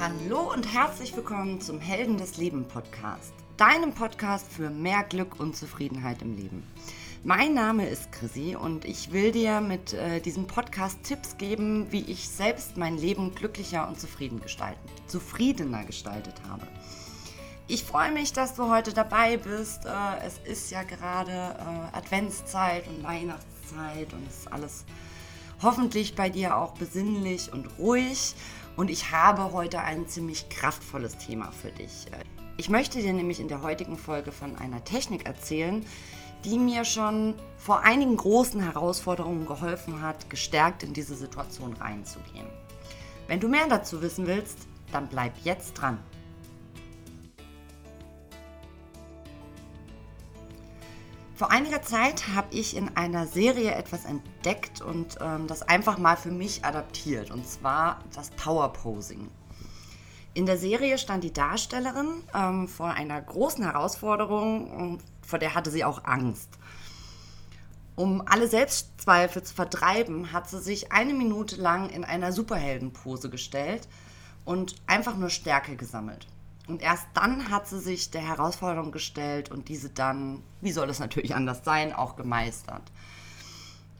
Hallo und herzlich willkommen zum Helden des Leben Podcast, deinem Podcast für mehr Glück und Zufriedenheit im Leben. Mein Name ist Chrissy und ich will dir mit äh, diesem Podcast Tipps geben, wie ich selbst mein Leben glücklicher und zufrieden gestalten, zufriedener gestaltet habe. Ich freue mich, dass du heute dabei bist. Äh, es ist ja gerade äh, Adventszeit und Weihnachtszeit und es ist alles hoffentlich bei dir auch besinnlich und ruhig. Und ich habe heute ein ziemlich kraftvolles Thema für dich. Ich möchte dir nämlich in der heutigen Folge von einer Technik erzählen, die mir schon vor einigen großen Herausforderungen geholfen hat, gestärkt in diese Situation reinzugehen. Wenn du mehr dazu wissen willst, dann bleib jetzt dran. Vor einiger Zeit habe ich in einer Serie etwas entdeckt und ähm, das einfach mal für mich adaptiert, und zwar das Power Posing. In der Serie stand die Darstellerin ähm, vor einer großen Herausforderung und vor der hatte sie auch Angst. Um alle Selbstzweifel zu vertreiben, hat sie sich eine Minute lang in einer Superheldenpose gestellt und einfach nur Stärke gesammelt. Und erst dann hat sie sich der Herausforderung gestellt und diese dann, wie soll es natürlich anders sein, auch gemeistert.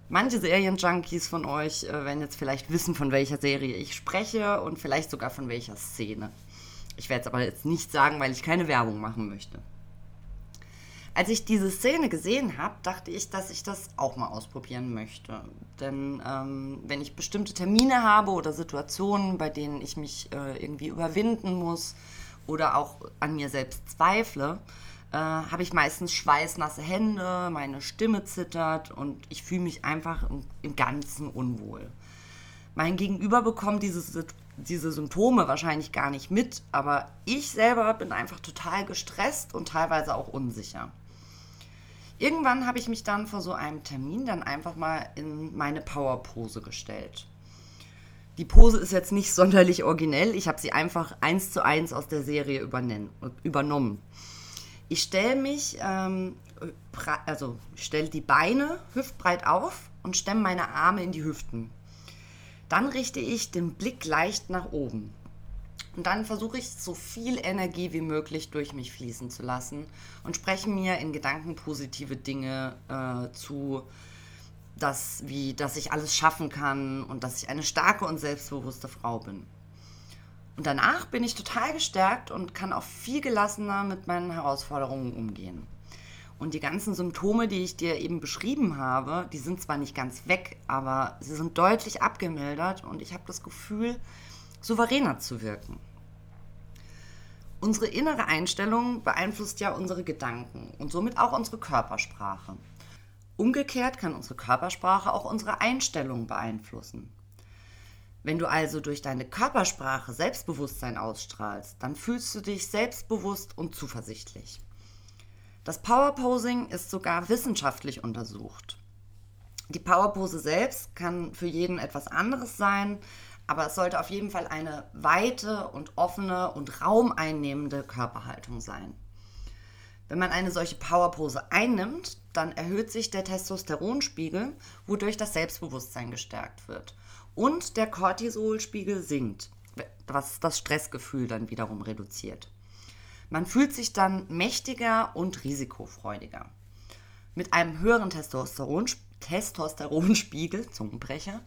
Manche Serienjunkies von euch äh, werden jetzt vielleicht wissen, von welcher Serie ich spreche und vielleicht sogar von welcher Szene. Ich werde es aber jetzt nicht sagen, weil ich keine Werbung machen möchte. Als ich diese Szene gesehen habe, dachte ich, dass ich das auch mal ausprobieren möchte. Denn ähm, wenn ich bestimmte Termine habe oder Situationen, bei denen ich mich äh, irgendwie überwinden muss, oder auch an mir selbst zweifle, äh, habe ich meistens schweißnasse Hände, meine Stimme zittert und ich fühle mich einfach im, im Ganzen unwohl. Mein Gegenüber bekommt diese, diese Symptome wahrscheinlich gar nicht mit, aber ich selber bin einfach total gestresst und teilweise auch unsicher. Irgendwann habe ich mich dann vor so einem Termin dann einfach mal in meine Powerpose gestellt. Die Pose ist jetzt nicht sonderlich originell. Ich habe sie einfach eins zu eins aus der Serie übernommen. Ich stelle mich, ähm, also stelle die Beine hüftbreit auf und stemme meine Arme in die Hüften. Dann richte ich den Blick leicht nach oben. Und dann versuche ich so viel Energie wie möglich durch mich fließen zu lassen und spreche mir in Gedanken positive Dinge äh, zu, dass, wie, dass ich alles schaffen kann und dass ich eine starke und selbstbewusste Frau bin. Und danach bin ich total gestärkt und kann auch viel gelassener mit meinen Herausforderungen umgehen. Und die ganzen Symptome, die ich dir eben beschrieben habe, die sind zwar nicht ganz weg, aber sie sind deutlich abgemildert und ich habe das Gefühl, souveräner zu wirken. Unsere innere Einstellung beeinflusst ja unsere Gedanken und somit auch unsere Körpersprache. Umgekehrt kann unsere Körpersprache auch unsere Einstellung beeinflussen. Wenn du also durch deine Körpersprache Selbstbewusstsein ausstrahlst, dann fühlst du dich selbstbewusst und zuversichtlich. Das Powerposing ist sogar wissenschaftlich untersucht. Die Powerpose selbst kann für jeden etwas anderes sein, aber es sollte auf jeden Fall eine weite und offene und raumeinnehmende Körperhaltung sein. Wenn man eine solche Powerpose einnimmt, dann erhöht sich der Testosteronspiegel, wodurch das Selbstbewusstsein gestärkt wird. Und der Cortisolspiegel sinkt, was das Stressgefühl dann wiederum reduziert. Man fühlt sich dann mächtiger und risikofreudiger. Mit einem höheren Testosteron, Testosteronspiegel, Zungenbrecher,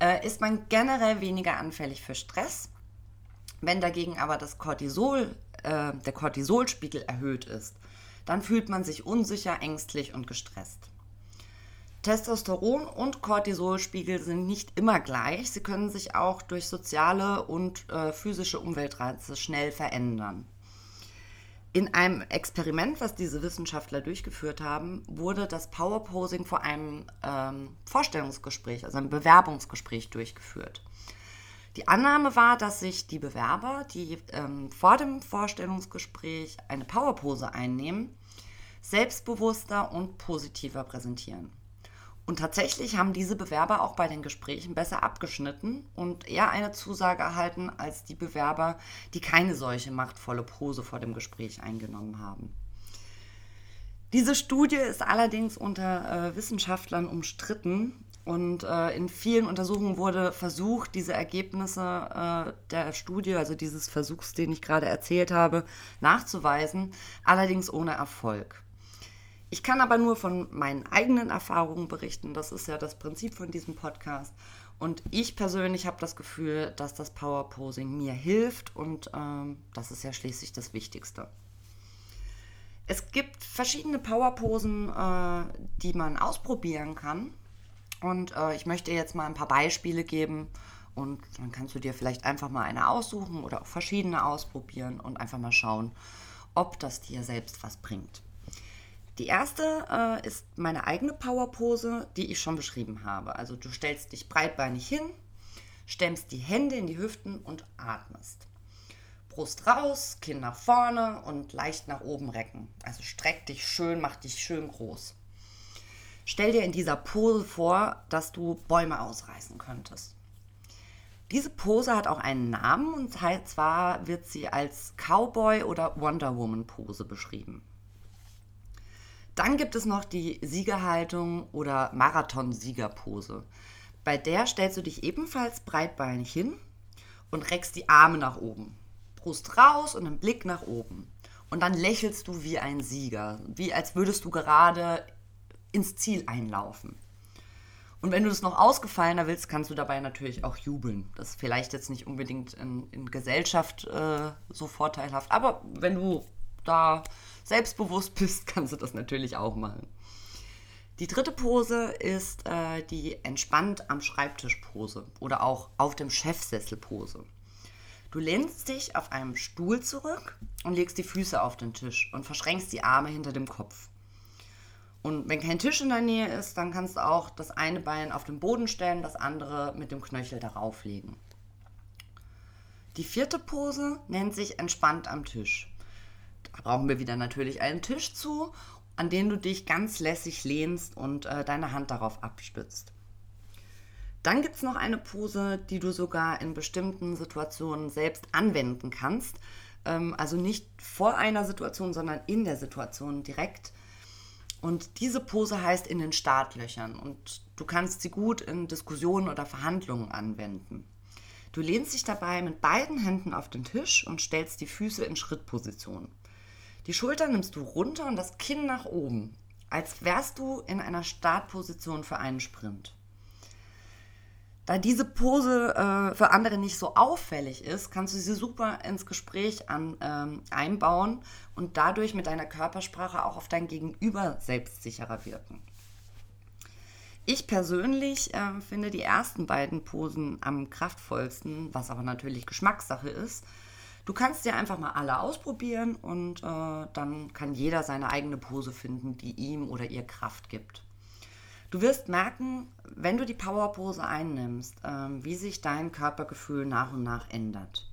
äh, ist man generell weniger anfällig für Stress. Wenn dagegen aber das Cortisol, äh, der Cortisolspiegel erhöht ist, dann fühlt man sich unsicher, ängstlich und gestresst. Testosteron und Cortisolspiegel sind nicht immer gleich. Sie können sich auch durch soziale und äh, physische Umweltreize schnell verändern. In einem Experiment, was diese Wissenschaftler durchgeführt haben, wurde das Powerposing vor einem ähm, Vorstellungsgespräch, also einem Bewerbungsgespräch durchgeführt. Die Annahme war, dass sich die Bewerber, die ähm, vor dem Vorstellungsgespräch eine Powerpose einnehmen, selbstbewusster und positiver präsentieren. Und tatsächlich haben diese Bewerber auch bei den Gesprächen besser abgeschnitten und eher eine Zusage erhalten als die Bewerber, die keine solche machtvolle Pose vor dem Gespräch eingenommen haben. Diese Studie ist allerdings unter äh, Wissenschaftlern umstritten, Und äh, in vielen Untersuchungen wurde versucht, diese Ergebnisse äh, der Studie, also dieses Versuchs, den ich gerade erzählt habe, nachzuweisen, allerdings ohne Erfolg. Ich kann aber nur von meinen eigenen Erfahrungen berichten. Das ist ja das Prinzip von diesem Podcast. Und ich persönlich habe das Gefühl, dass das Power Posing mir hilft und ähm, das ist ja schließlich das Wichtigste. Es gibt verschiedene Powerposen, äh, die man ausprobieren kann. Und äh, ich möchte jetzt mal ein paar Beispiele geben und dann kannst du dir vielleicht einfach mal eine aussuchen oder auch verschiedene ausprobieren und einfach mal schauen, ob das dir selbst was bringt. Die erste äh, ist meine eigene Powerpose, die ich schon beschrieben habe. Also du stellst dich breitbeinig hin, stemmst die Hände in die Hüften und atmest. Brust raus, Kinn nach vorne und leicht nach oben recken. Also streck dich schön, mach dich schön groß. Stell dir in dieser Pose vor, dass du Bäume ausreißen könntest. Diese Pose hat auch einen Namen und zwar wird sie als Cowboy oder Wonder Woman Pose beschrieben. Dann gibt es noch die Siegerhaltung oder Marathon-Siegerpose. Bei der stellst du dich ebenfalls breitbeinig hin und reckst die Arme nach oben. Brust raus und einen Blick nach oben. Und dann lächelst du wie ein Sieger, wie als würdest du gerade ins Ziel einlaufen. Und wenn du das noch ausgefallener willst, kannst du dabei natürlich auch jubeln. Das ist vielleicht jetzt nicht unbedingt in, in Gesellschaft äh, so vorteilhaft, aber wenn du da selbstbewusst bist, kannst du das natürlich auch machen. Die dritte Pose ist äh, die entspannt am Schreibtisch Pose oder auch auf dem Chefsessel Pose. Du lehnst dich auf einem Stuhl zurück und legst die Füße auf den Tisch und verschränkst die Arme hinter dem Kopf. Und wenn kein Tisch in der Nähe ist, dann kannst du auch das eine Bein auf den Boden stellen, das andere mit dem Knöchel darauf legen. Die vierte Pose nennt sich entspannt am Tisch. Da brauchen wir wieder natürlich einen Tisch zu, an den du dich ganz lässig lehnst und äh, deine Hand darauf abstützt. Dann gibt es noch eine Pose, die du sogar in bestimmten Situationen selbst anwenden kannst. Ähm, also nicht vor einer Situation, sondern in der Situation direkt. Und diese Pose heißt in den Startlöchern und du kannst sie gut in Diskussionen oder Verhandlungen anwenden. Du lehnst dich dabei mit beiden Händen auf den Tisch und stellst die Füße in Schrittposition. Die Schultern nimmst du runter und das Kinn nach oben, als wärst du in einer Startposition für einen Sprint. Da diese Pose äh, für andere nicht so auffällig ist, kannst du sie super ins Gespräch an, ähm, einbauen und dadurch mit deiner Körpersprache auch auf dein Gegenüber selbstsicherer wirken. Ich persönlich äh, finde die ersten beiden Posen am kraftvollsten, was aber natürlich Geschmackssache ist. Du kannst dir einfach mal alle ausprobieren und äh, dann kann jeder seine eigene Pose finden, die ihm oder ihr Kraft gibt. Du wirst merken, wenn du die Powerpose einnimmst, ähm, wie sich dein Körpergefühl nach und nach ändert.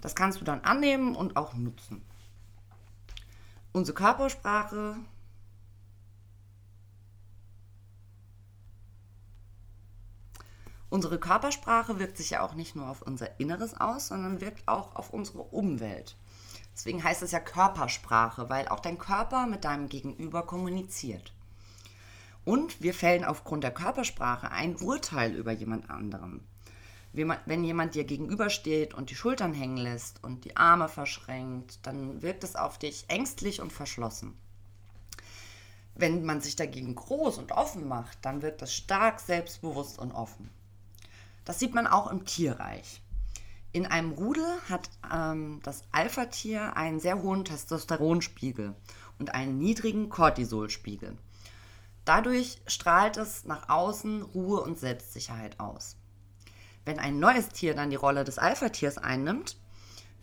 Das kannst du dann annehmen und auch nutzen. Unsere Körpersprache Unsere Körpersprache wirkt sich ja auch nicht nur auf unser Inneres aus, sondern wirkt auch auf unsere Umwelt. Deswegen heißt es ja Körpersprache, weil auch dein Körper mit deinem Gegenüber kommuniziert. Und wir fällen aufgrund der Körpersprache ein Urteil über jemand anderen. Wenn jemand dir gegenübersteht und die Schultern hängen lässt und die Arme verschränkt, dann wirkt es auf dich ängstlich und verschlossen. Wenn man sich dagegen groß und offen macht, dann wirkt es stark selbstbewusst und offen. Das sieht man auch im Tierreich. In einem Rudel hat ähm, das Alpha-Tier einen sehr hohen Testosteronspiegel und einen niedrigen Cortisolspiegel. Dadurch strahlt es nach außen Ruhe und Selbstsicherheit aus. Wenn ein neues Tier dann die Rolle des Alpha-Tiers einnimmt,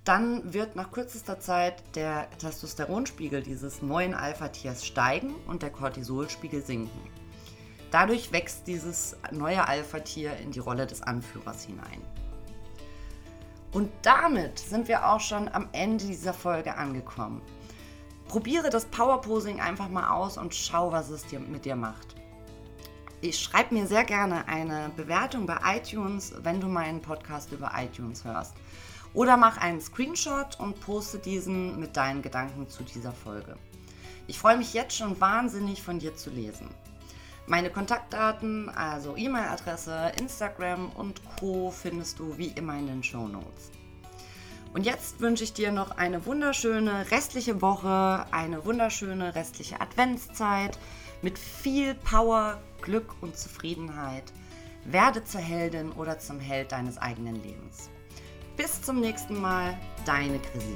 dann wird nach kürzester Zeit der Testosteronspiegel dieses neuen Alpha-Tiers steigen und der Cortisolspiegel sinken. Dadurch wächst dieses neue Alpha-Tier in die Rolle des Anführers hinein. Und damit sind wir auch schon am Ende dieser Folge angekommen. Probiere das Powerposing einfach mal aus und schau, was es dir mit dir macht. Ich schreibe mir sehr gerne eine Bewertung bei iTunes, wenn du meinen Podcast über iTunes hörst. Oder mach einen Screenshot und poste diesen mit deinen Gedanken zu dieser Folge. Ich freue mich jetzt schon wahnsinnig von dir zu lesen. Meine Kontaktdaten, also E-Mail-Adresse, Instagram und Co. findest du wie immer in den Show Notes. Und jetzt wünsche ich dir noch eine wunderschöne restliche Woche, eine wunderschöne restliche Adventszeit mit viel Power, Glück und Zufriedenheit. Werde zur Heldin oder zum Held deines eigenen Lebens. Bis zum nächsten Mal, deine Chrissy.